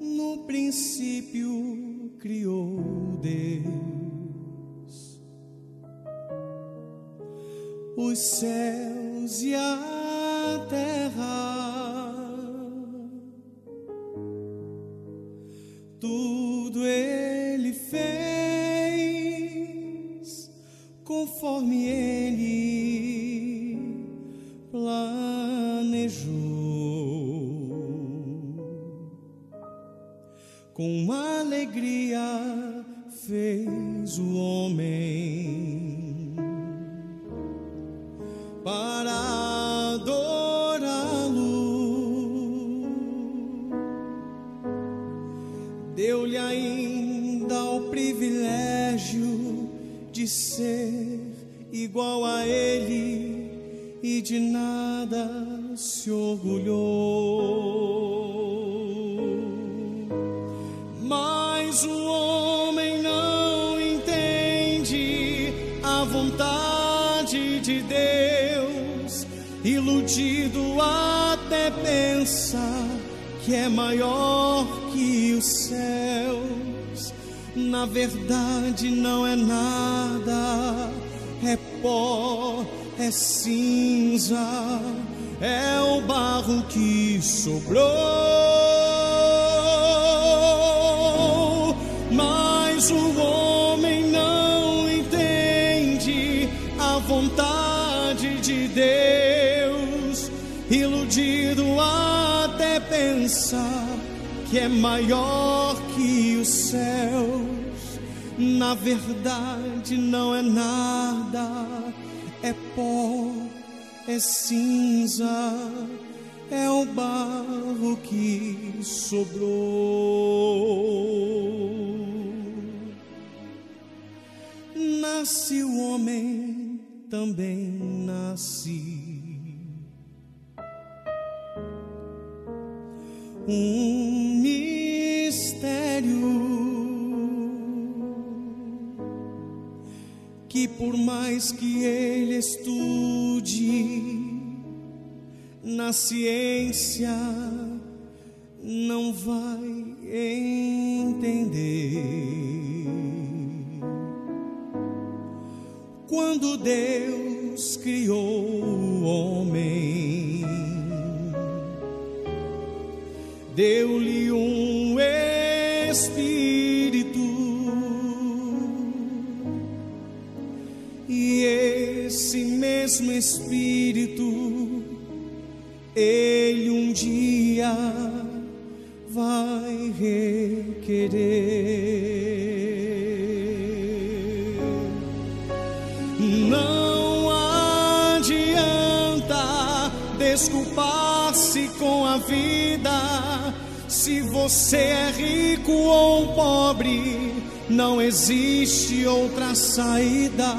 No princípio criou Deus os céus e a terra. Tudo ele fez conforme ele Com alegria fez o homem para adorá-lo. Deu-lhe ainda o privilégio de ser igual a ele e de nada se orgulhou. Iludido até pensa que é maior que os céus. Na verdade, não é nada, é pó, é cinza, é o barro que sobrou. Que é maior que os céus. Na verdade, não é nada, é pó, é cinza, é o barro que sobrou. Nasce o homem, também nasce. Um mistério que, por mais que ele estude na ciência, não vai entender. Quando Deus criou o homem, deu-lhe um espírito, e esse mesmo espírito, ele um dia vai requerer. Não adianta desculpar-se com a vida. Se você é rico ou pobre, não existe outra saída.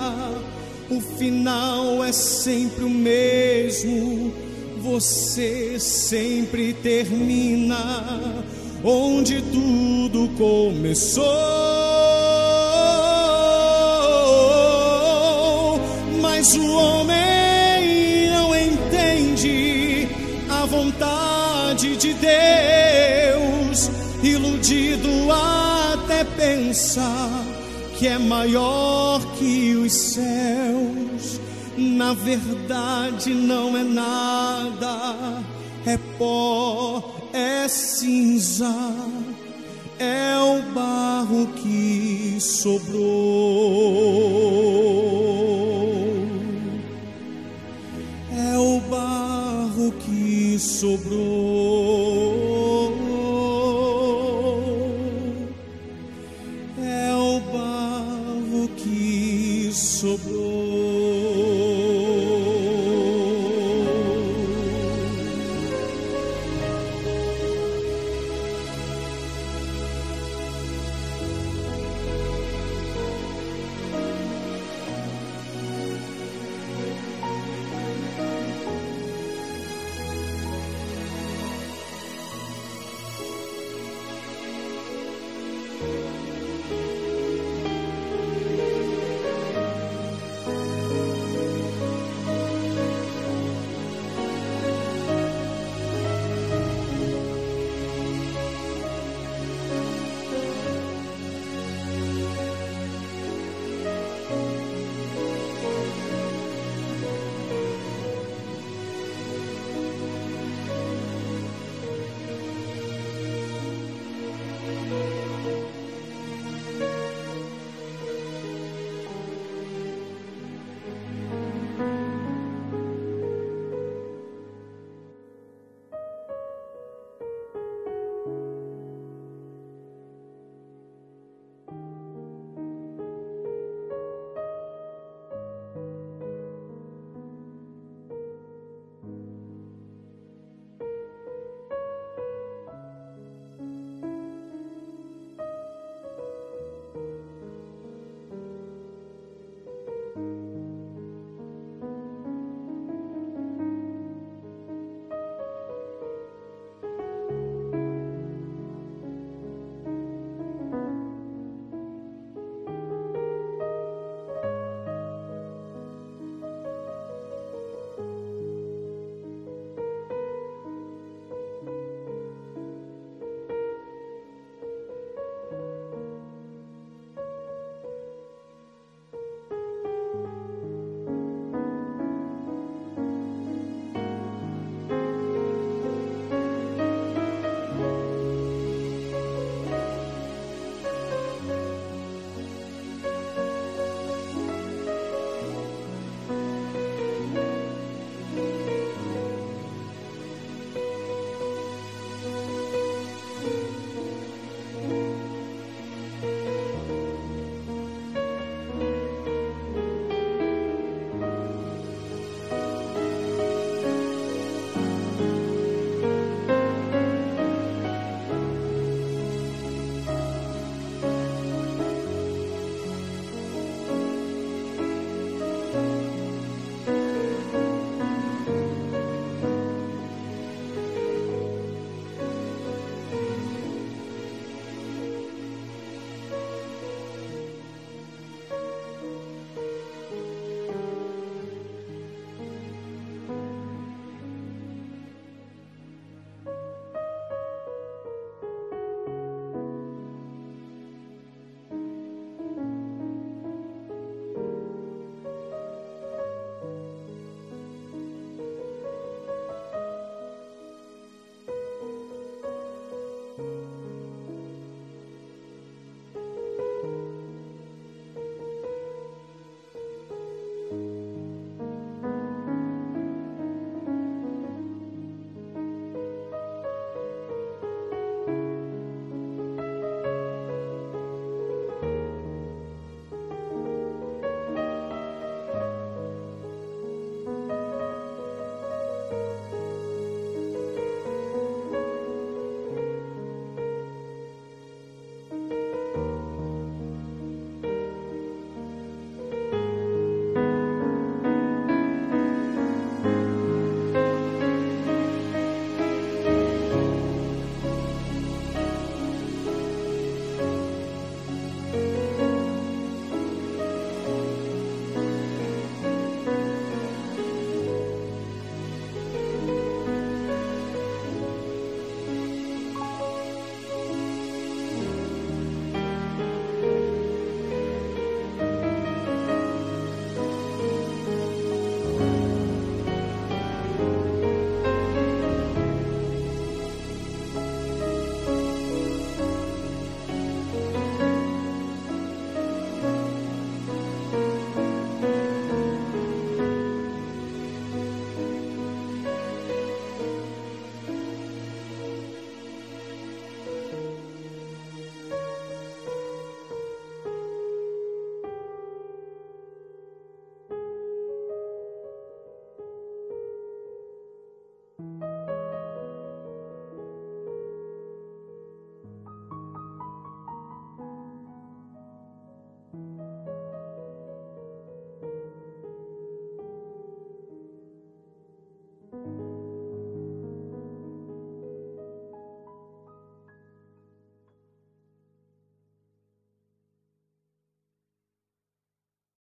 O final é sempre o mesmo. Você sempre termina onde tudo começou. Mas o homem vontade de Deus, iludido até pensar que é maior que os céus. Na verdade, não é nada, é pó, é cinza, é o barro que sobrou é o barro que sobrou.